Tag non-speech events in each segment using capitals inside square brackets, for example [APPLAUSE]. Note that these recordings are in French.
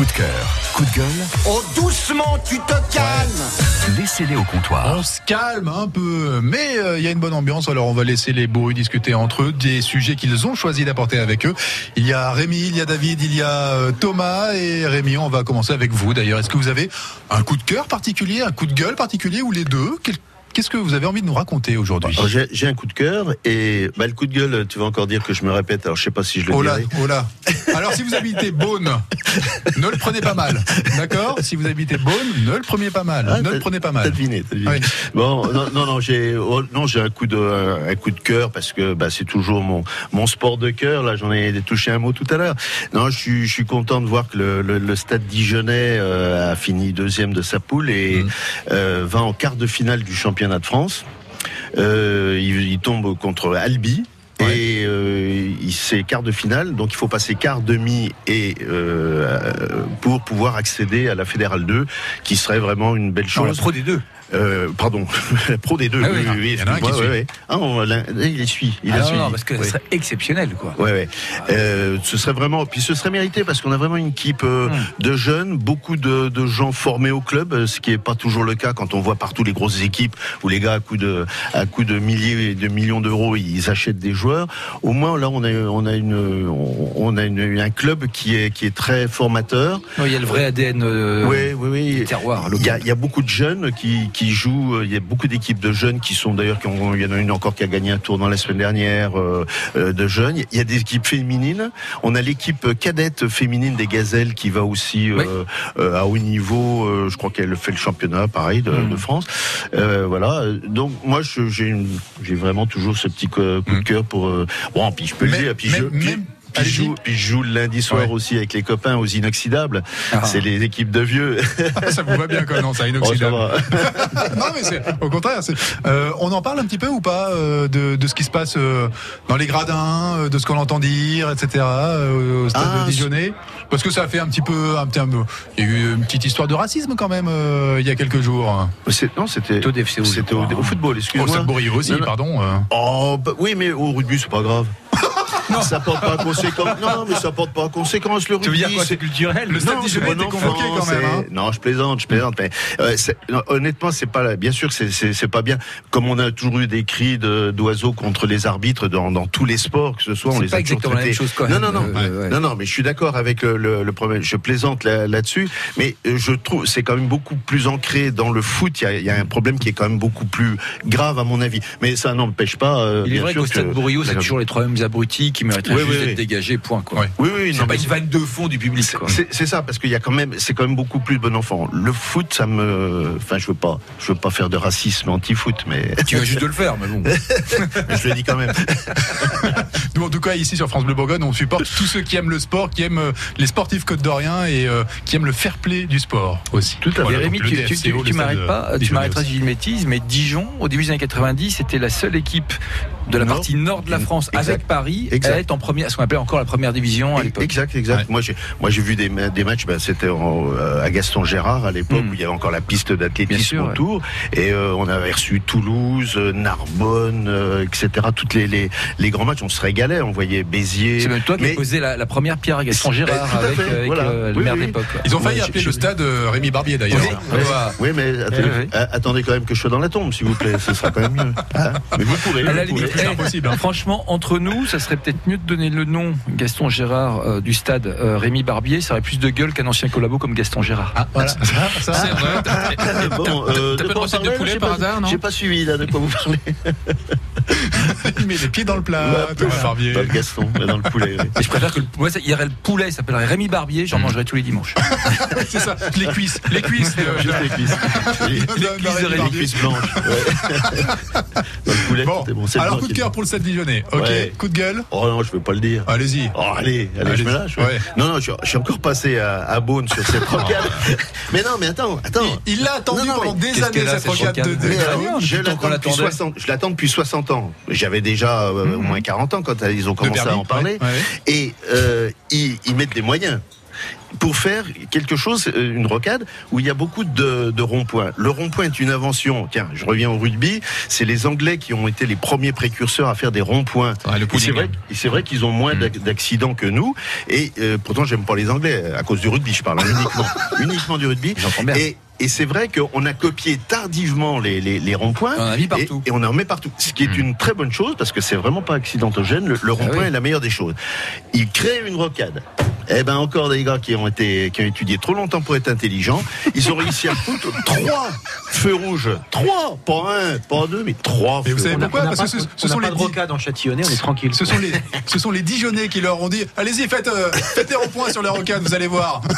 Coup de cœur, coup de gueule, Oh, doucement, tu te calmes laissez-les au comptoir. On se calme un peu, mais euh, il y a une bonne ambiance, alors on va laisser les bourrus discuter entre eux des sujets qu'ils ont choisi d'apporter avec eux. Il y a Rémi, il y a David, il y a euh, Thomas, et Rémi, on va commencer avec vous d'ailleurs. Est-ce que vous avez un coup de cœur particulier, un coup de gueule particulier, ou les deux? Quel- Qu'est-ce que vous avez envie de nous raconter aujourd'hui Alors, J'ai un coup de cœur et bah, le coup de gueule, tu vas encore dire que je me répète. Alors je sais pas si je le Oh là, oh là. Alors si vous habitez Beaune, ne le prenez pas mal, d'accord? Si vous habitez Beaune, ne le prenez pas mal, Ah, ne le prenez pas T'as mal. deviné, t'as deviné. Oui. Bon, non, non, non, j'ai, oh, non, j'ai un coup de, un coup de cœur parce que bah, c'est toujours mon, mon sport de cœur. Là, j'en ai touché un mot tout à l'heure. Non, je suis, je suis content de voir que le, le, le Stade Dijonais euh, a fini deuxième de sa poule et Mhm. euh, va en quart de finale du championnat de France. Euh, il, il tombe contre Albi. Ouais. Et euh, c'est quart de finale, donc il faut passer quart, demi et euh, pour pouvoir accéder à la Fédérale 2, qui serait vraiment une belle Non, la chose. pro des deux. Euh, pardon, [LAUGHS] pro des deux. Ah oui, oui, il y en a un qui suit. ouais. Ah, on il suit. Il Ah a non, suivi. non, parce que Ouais. ce serait exceptionnel, quoi. Ouais, ouais. Euh, ce serait vraiment, puis ce serait mérité parce qu'on a vraiment une équipe euh, Hmm. de jeunes, beaucoup de, de gens formés au club, ce qui est pas toujours le cas quand on voit partout les grosses équipes où les gars à coup de à coup de milliers de millions d'euros ils achètent des joueurs. Au moins là on a on a une on a une, un club qui est qui est très formateur. Non, Il y a le vrai ADN oui, oui, oui. du terroir. Il y, a, local. il y a beaucoup de jeunes qui, qui jouent. euh, Il y a beaucoup d'équipes de jeunes qui sont d'ailleurs. qui ont- Il y en a une encore qui a gagné un tournoi la semaine dernière euh, euh, de jeunes. Il y a des équipes féminines. On a l'équipe cadette féminine des Gazelles qui va aussi Oui. euh, à haut niveau. je crois qu'elle fait le championnat, pareil, de, Mm. de France. Voilà. Donc moi, j'ai vraiment toujours ce petit coup de Mm. cœur pour. bon, puis je peux le dire. Puis je. puis- même- puis je, joue, puis je joue le lundi soir Ouais. aussi avec les copains aux inoxydables. Ah. C'est les équipes de vieux. ça vous va bien quand non, ça [LAUGHS] Oh, ça inoxydable. va. [LAUGHS] non mais c'est au contraire. euh, on en parle un petit peu ou pas euh, de, de ce qui se passe euh, dans les gradins, de ce qu'on entend dire, etc. euh, au stade Ah, de Dijonais, parce que ça a fait un petit peu, un petit un peu- Il y a eu une petite histoire de racisme quand même euh, il y a quelques jours. Non, c'était. C'était au, au football, Au excuse-moi. stade aussi, Non, non. pardon. euh. Oh, bah, oui, mais au rugby, c'est pas grave. [LAUGHS] Ça porte pas conséquence. Non, mais ça porte pas conséquence le rugby. Tu veux dire quoi c'est- culturel Le stade Non, était bon convoqué quand même. hein. Non, je plaisante, je plaisante. Mais euh, non, honnêtement, c'est pas. Bien sûr, que c'est- c'est c'est pas bien. Comme on a toujours eu des cris de- d'oiseaux contre les arbitres dans, dans tous les sports, que ce soit, on les pas a toujours exactement la même chose, quand Non, même. non, non, Euh, ouais. non, non. Mais je suis d'accord avec le, le, le problème. Je plaisante là- là-dessus, mais euh, je trouve c'est quand même beaucoup plus ancré dans le foot. Il y a, il y a un problème qui est quand même beaucoup plus grave à mon avis. Mais ça n'empêche pas. euh, Il est bien vrai qu'au stade Bourriot, c'est toujours les trois mêmes abrutis qui mériteraient Oui, juste oui, d'être oui. dégagés, point. Quoi. Oui, oui, C'est non, pas mais une vanne de fond du public. c'est- quoi. c'est c'est ça parce qu'il y a quand même c'est quand même beaucoup plus bon enfant. Le foot, ça me, enfin, je veux pas, je veux pas faire de racisme anti-foot, mais [LAUGHS] Tu vas juste de le faire, mais bon. [LAUGHS] je le dis quand même. [LAUGHS] Nous, en tout cas, ici sur France Bleu Bourgogne, on supporte tous ceux qui aiment le sport, qui aiment euh, les sportifs côte d'Orient et euh, qui aiment le fair play du sport aussi. Tout à Voilà, Rémi, tu, m'arrêtes de pas, tu m'arrêteras si j'ai une bêtise, mais Dijon, au début des années 90, c'était la seule équipe de la Nord. partie nord de la France Exact. avec Paris Exact. en première, ce qu'on appelait encore la première division à l'époque. Exact, exact. Ouais. Moi, j'ai, moi, j'ai vu des, ma- des matchs. Ben, c'était euh, à Gaston Gérard à l'époque Mm. où il y avait encore la piste Bien d'athlétisme ouais. autour, et euh, on avait reçu Toulouse, euh, Narbonne, euh, etc. Toutes les, les les grands matchs, on se régalait. On voyait Béziers. C'est même toi qui as posé la, la première pierre à Gaston Eh, Gérard à avec, fait, avec, voilà. le Oui, maire oui. d'époque. Ils ont failli Ouais, appeler je- le stade euh, Rémi Barbier d'ailleurs. Oui, mais attendez, Ouais, ouais. euh, attendez quand même que je sois dans la tombe, s'il vous plaît. Ce sera quand même mieux. Hein mais vous pourrez. À la vous limite, pourrez. C'est impossible, hein. Franchement, entre nous, ça serait peut-être mieux de donner le nom Gaston Gérard euh, du stade euh, Rémi Barbier. Ça aurait plus de gueule qu'un ancien collabo comme Gaston Gérard. Ah, voilà. Ça, ça, C'est vrai. T'as Ah, euh, pas de recette de poulet j'ai par pas- hasard, non J'ai pas suivi là de quoi vous parlez. [LAUGHS] il met les pieds dans le plat, bah, Thomas Barbier. Dans le Gaston, dans le poulet. Et je préfère que le, il y aurait le poulet, il s'appellerait Rémi Barbier, j'en mm. mangerai tous les dimanches. [LAUGHS] c'est ça, les cuisses, les cuisses. Euh, les cuisses. [LAUGHS] Les, cuisses blanches. Dans le poulet, bon Alors, coup de cœur pour le Stade Dijonais. Ok, coup de gueule. Oh non, je ne veux pas le dire. Allez-y. Oh, allez, je me lâche. Non, non, je, suis encore passé à, Beaune sur cette rocade. Oh. mais non, mais attends, attends. Il l'a attendu pendant des années, cette rocade de Je l'attends depuis 60 ans j'avais déjà euh, mhm. au moins 40 ans quand ils ont commencé à en parler. Et euh, ils, mettent des moyens pour faire quelque chose, euh, une rocade, où il y a beaucoup de, de ronds-points. Le rond-point est une invention, tiens, je reviens au rugby, c'est les Anglais qui ont été les premiers précurseurs à faire des ronds-points. Ah, c'est vrai, vrai qu'ils ont moins d'ac- d'accidents que nous, et euh, pourtant j'aime pas les Anglais, à cause du rugby, je parle uniquement, [LAUGHS] uniquement du rugby. Bien. Et, et c'est vrai qu'on a copié tardivement les, les, les ronds-points. On en a mis Et, partout. et on en met partout. Ce qui est Mm. une très bonne chose parce que c'est vraiment pas accidentogène. Le, le rond-point Ah oui. est la meilleure des choses. Il crée une rocade. Eh ben encore des gars qui ont été qui ont étudié trop longtemps pour être intelligents. Ils ont réussi à foutre [LAUGHS] trois feux rouges, trois, pas un, pas deux, mais trois. Mais vous feux savez rouges. pourquoi on n'a Parce pas, que ce, on ce n'a sont pas les de dix- rocade en châtillonnais, on est tranquille. ce sont les ce sont les Dijonais qui leur ont dit allez-y faites euh, faites ronds-points sur les rocades vous allez voir. [LAUGHS]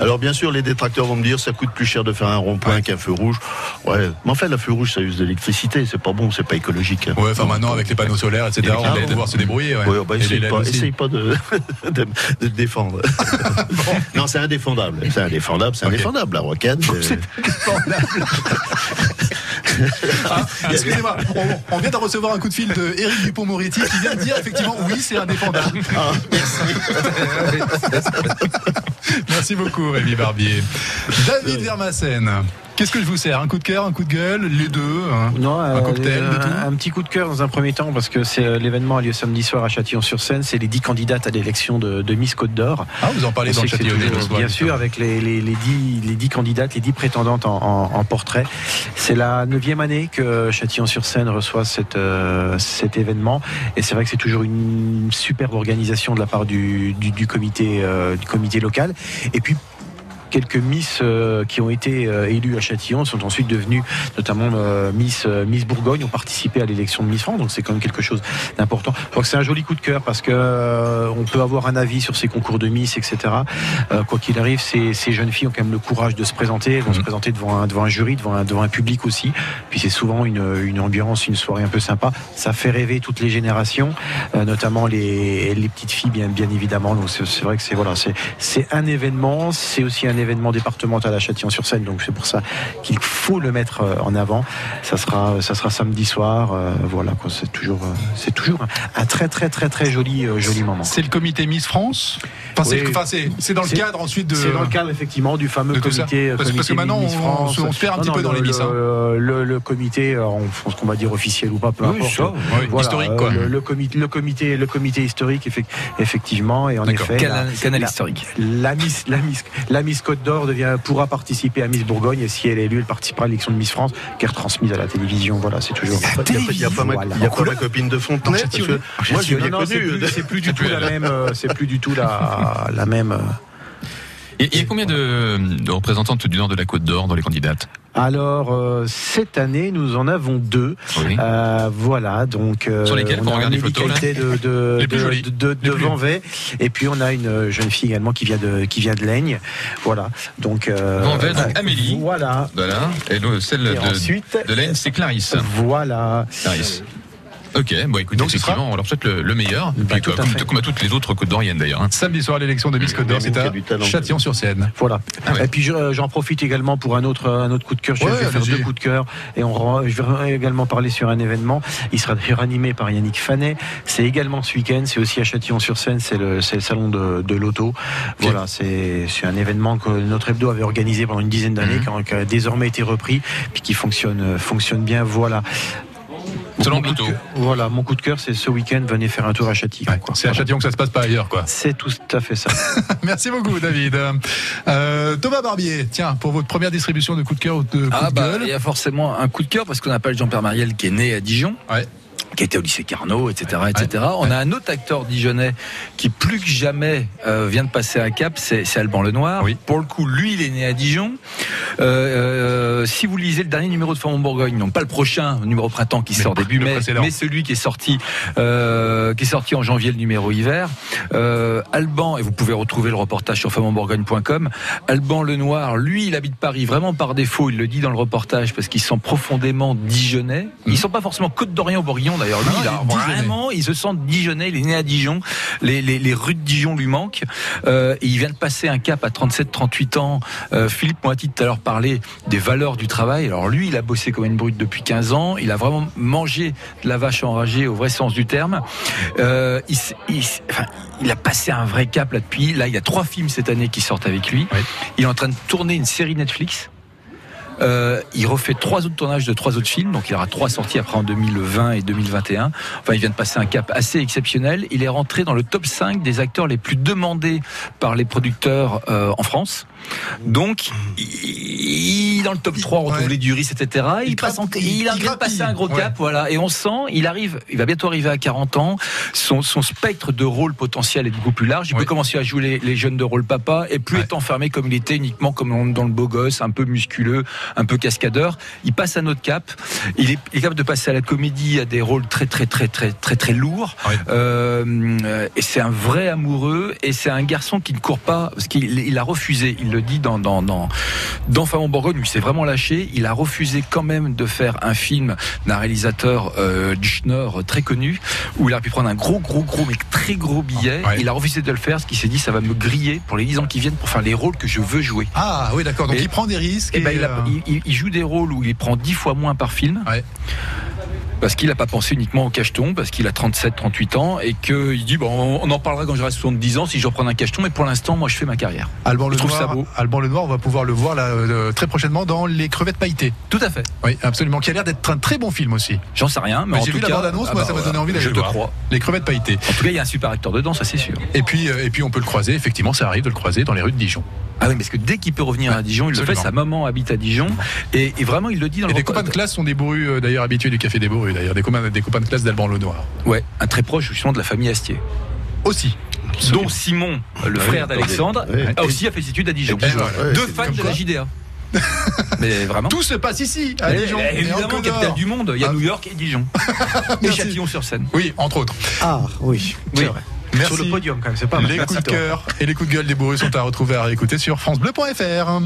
Alors bien sûr, les détracteurs vont me dire ça coûte plus cher de faire un rond-point qu'un feu rouge. Ouais, mais en fait, la feu rouge ça use de l'électricité, c'est pas bon, c'est pas écologique. hein. Ouais, enfin maintenant avec les panneaux solaires etc. On va pouvoir se débrouiller. Ouais. Ouais, bah, essaye, pas, essaye pas de, [LAUGHS] de, de te défendre. [LAUGHS] Non, c'est indéfendable. C'est indéfendable, c'est indéfendable. La rocade. [LAUGHS] euh, Ah, Excusez-moi, on, on vient de recevoir un coup de fil de Éric Dupont-Moretti qui vient de dire effectivement oui c'est indéfendable. ah, Merci [LAUGHS] beaucoup Rémi Barbier. David Vermassen, qu'est-ce que je vous sers? Un coup de cœur, un coup de gueule, les deux hein? Non, Un euh, cocktail, de un, tout? un petit coup de cœur dans un premier temps parce que c'est euh, l'événement a lieu samedi soir à Châtillon-sur-Seine. C'est les dix candidates à l'élection de, de Miss Côte d'Or. Ah vous en parlez On dans le Châtillonnais soir. Bien sûr, avec les, les, candidates, les dix prétendantes en, en- en portrait. C'est la neuvième année que Châtillon-sur-Seine reçoit cette, euh, cet événement. Et c'est vrai que c'est toujours une superbe organisation de la part du, du, du comité, euh, du comité local. Et puis, quelques Miss euh, qui ont été euh, élues à Châtillon. Sont ensuite devenues notamment euh, Miss Miss Bourgogne ont participé à l'élection de Miss France. Donc c'est quand même quelque chose d'important. Je crois que c'est un joli coup de cœur parce que on peut avoir un avis sur ces concours de Miss etc quoi qu'il arrive ces, ces jeunes filles ont quand même le courage de se présenter. Elles vont se Mhm. présenter devant un, devant un jury devant un, devant un public aussi. Puis c'est souvent une, une ambiance une soirée un peu sympa. Ça fait rêver toutes les générations notamment les, les petites filles bien, bien évidemment. Donc c'est vrai que c'est voilà c'est un événement, c'est aussi un événement départemental à Châtillon-sur-Seine, donc c'est pour ça qu'il faut le mettre euh, en avant. Ça sera, ça sera samedi soir, euh, voilà quoi. C'est toujours, euh, c'est toujours un, très très très très joli euh, joli moment. C'est le comité Miss France Enfin, c'est Oui. dans le cadre ensuite de. C'est dans le cadre effectivement du fameux comité. euh, Parce- que maintenant, Miss on- France. on se perd un petit peu dans le, les Miss, hein. Le, le- le comité, euh, on pense qu'on va dire officiel ou pas, peu Oui, importe. ça, oui, Voilà, historique euh, quoi. Le, le comité, le comité, le comité historique, effec- effectivement, et en effet. Canal, la- canal la- historique. La Miss, la Miss, la Miss Côte d'Or pourra participer à Miss Bourgogne et si elle est élue, elle participera à l'élection de Miss France qui est retransmise à la télévision. Voilà, c'est toujours. Il y a pas- il y a pas ma, Voilà. il y a pas ma copine de Fontenay. parce que Moi, Non, non, c'est plus, du [LAUGHS] tout la même, euh, c'est plus du tout la, la même. euh. Et il y a combien de, de représentantes du nord de la Côte d'Or dans les candidates? Alors euh, cette année, nous en avons deux. Oui. Euh, voilà, donc euh, Sur lesquelles, on on a regarde les Amélie photos, [LAUGHS] de, de, Les plus de- de, de, et puis on a une jeune fille également qui vient de qui vient de Laigne. Voilà, donc euh, Vanvay, donc Amélie. Voilà. Voilà. Et le- celle Et de, ensuite, de Laine, c'est Clarisse. voilà. Clarisse. Ok, bon écoute, Donc, effectivement, on leur souhaite le, le meilleur. Bah, Puis, tout comme, à toutes les autres Côtes d'Oriennes d'ailleurs. hein. Samedi soir, l'élection de Miss Côte d'Or, c'est à. Châtillon-sur-Seine. Voilà. Ah ouais. Et puis je- j'en profite également pour un autre un autre coup de cœur. Je Ouais, vais faire deux coups de cœur et on je vais également parler sur un événement. Il sera d'ailleurs animé par Yannick Fanet. C'est également ce week-end. C'est aussi à Châtillon-sur-Seine. C'est le c'est le salon de, de l'auto. Voilà, c'est c'est un événement que notre hebdo avait organisé pendant une dizaine d'années, Mhm. qui a- qui a désormais été repris, puis qui fonctionne euh, fonctionne bien. Voilà. Salon Mon coup de Voilà, mon coup de cœur, c'est ce week-end. Venez faire un tour à Châtillon. Ouais. C'est à Châtillon que ça se passe pas ailleurs, quoi. C'est tout à fait ça. [LAUGHS] Merci beaucoup, David. Euh, Thomas Barbier, tiens, pour votre première distribution de coup de cœur ou de coup Ah de bah il y a forcément un coup de cœur parce qu'on appelle Jean-Pierre Mariel qui est né à Dijon. Ouais. Qui était au lycée Carnot, etc., etc. On a un autre acteur dijonnais qui plus que jamais euh, vient de passer un cap, c'est Alban Lenoir. Oui. Pour le coup, lui, il est né à Dijon. Euh, euh, si vous lisez le dernier numéro de Formon Bourgogne, non pas le prochain numéro printemps qui Mais sort début mai, précédent. mais celui qui est sorti, qui est sorti en janvier, le numéro hiver. Alban, et vous pouvez retrouver le reportage sur formonbourgogne.com. Alban Lenoir, lui, il habite Paris vraiment par défaut. Il le dit dans le reportage parce qu'ils sont profondément dijonnais. Ils sont pas forcément Côte d'Orient ou Bourguignon d'ailleurs. Lui, Ah, il a vraiment, il se sent Dijonnais. Il est né à Dijon. Les, les, les rues de Dijon lui manquent. Euh, et il vient de passer un cap à 37-38 ans. Euh, Philippe Moiti tout à l'heure parlait des valeurs du travail. Alors lui, il a bossé comme une brute depuis 15 ans. Il a vraiment mangé de la vache enragée au vrai sens du terme. Euh, il, il enfin, il a passé un vrai cap là depuis. Là, il y a trois films cette année qui sortent avec lui. Oui. Il est en train de tourner une série Netflix. Euh, il refait trois autres tournages de trois autres films, donc il aura trois sorties après en 2020 et 2021. Enfin, il vient de passer un cap assez exceptionnel. Il est rentré dans le top 5 des acteurs les plus demandés par les producteurs euh, en France. Donc, il, dans le top 3, on retrouve Ouais. les Duris, etc. Il, Il passe en- grappille, il, il a vient de passer un gros Ouais. cap, voilà. Et on sent, il arrive, il va bientôt arriver à 40 ans. Son, son spectre de rôle potentiel est beaucoup plus large. Il Ouais. peut commencer à jouer les, les jeunes de rôle papa et plus être enfermé comme il était uniquement comme dans le beau gosse, un peu musculeux, un peu cascadeur. Il passe un autre cap. Il est, il est capable de passer à la comédie à des rôles très très très très très très lourds. Ouais. Euh, et c'est un vrai amoureux et c'est un garçon qui ne court pas parce qu'il il a refusé. Il le dit dans dans dans dans Femme en Bourgogne, où il s'est vraiment lâché. Il a refusé quand même de faire un film d'un réalisateur euh, du Schnorr très connu où il a pu prendre un gros gros gros mais très gros billet. Ouais. Il a refusé de le faire, ce qui s'est dit ça va me griller pour les 10 ans qui viennent pour faire les rôles que je veux jouer. Ah oui, d'accord. Donc Et- il prend des risques. Et ben, et, il, a- euh, il- joue des rôles où il prend 10 fois moins par film. Parce qu'il n'a pas pensé uniquement au cacheton, parce qu'il a 37, 38 ans, et qu'il dit, bon, on en parlera quand j'aurai 70 ans si je reprends un cacheton, mais pour l'instant, moi, je fais ma carrière. Alban je trouve Lenoir, ça beau. Alban Lenoir, on va pouvoir le voir là, euh, très prochainement dans Les crevettes pailletées. Tout à fait. Oui, absolument. Qui a l'air d'être un très bon film aussi. J'en sais rien, mais Mais en j'ai vu la bande-annonce, ah moi, bah, ça m'a donné envie d'aller Je le te voir. crois. Les crevettes pailletées. En tout cas, il y a un super acteur dedans, ça c'est sûr. Et puis, euh, et puis on peut le croiser. Effectivement, ça arrive de le croiser dans les rues de Dijon. Ah oui, parce que dès qu'il peut revenir à Dijon, il le fait. Sa maman habite à Dijon, et, et vraiment, il le dit dans Et le des repas- copains de classe sont des bourrus, euh, d'ailleurs habitués du café des bourrus, d'ailleurs des copains, des copains de classe d'Alban Lenoir. Ouais, un très proche justement de la famille Astier. Aussi. Dont Simon, le frère d'Alexandre, a aussi fait ses études à Dijon. Ouais, Deux fans de quoi. la [LAUGHS] JDA. Mais vraiment. Tout se passe ici, à Dijon. et évidemment, capitale du monde. Il y a Ah. New York et Dijon. [LAUGHS] et. Châtillon-sur-Seine. Oui, entre autres. Ah oui, c'est Oui. vrai. Merci. Sur le podium quand même, c'est pas mal. Les coups de cœur et les coups de gueule des bourrus sont à retrouver à réécouter sur FranceBleu.fr.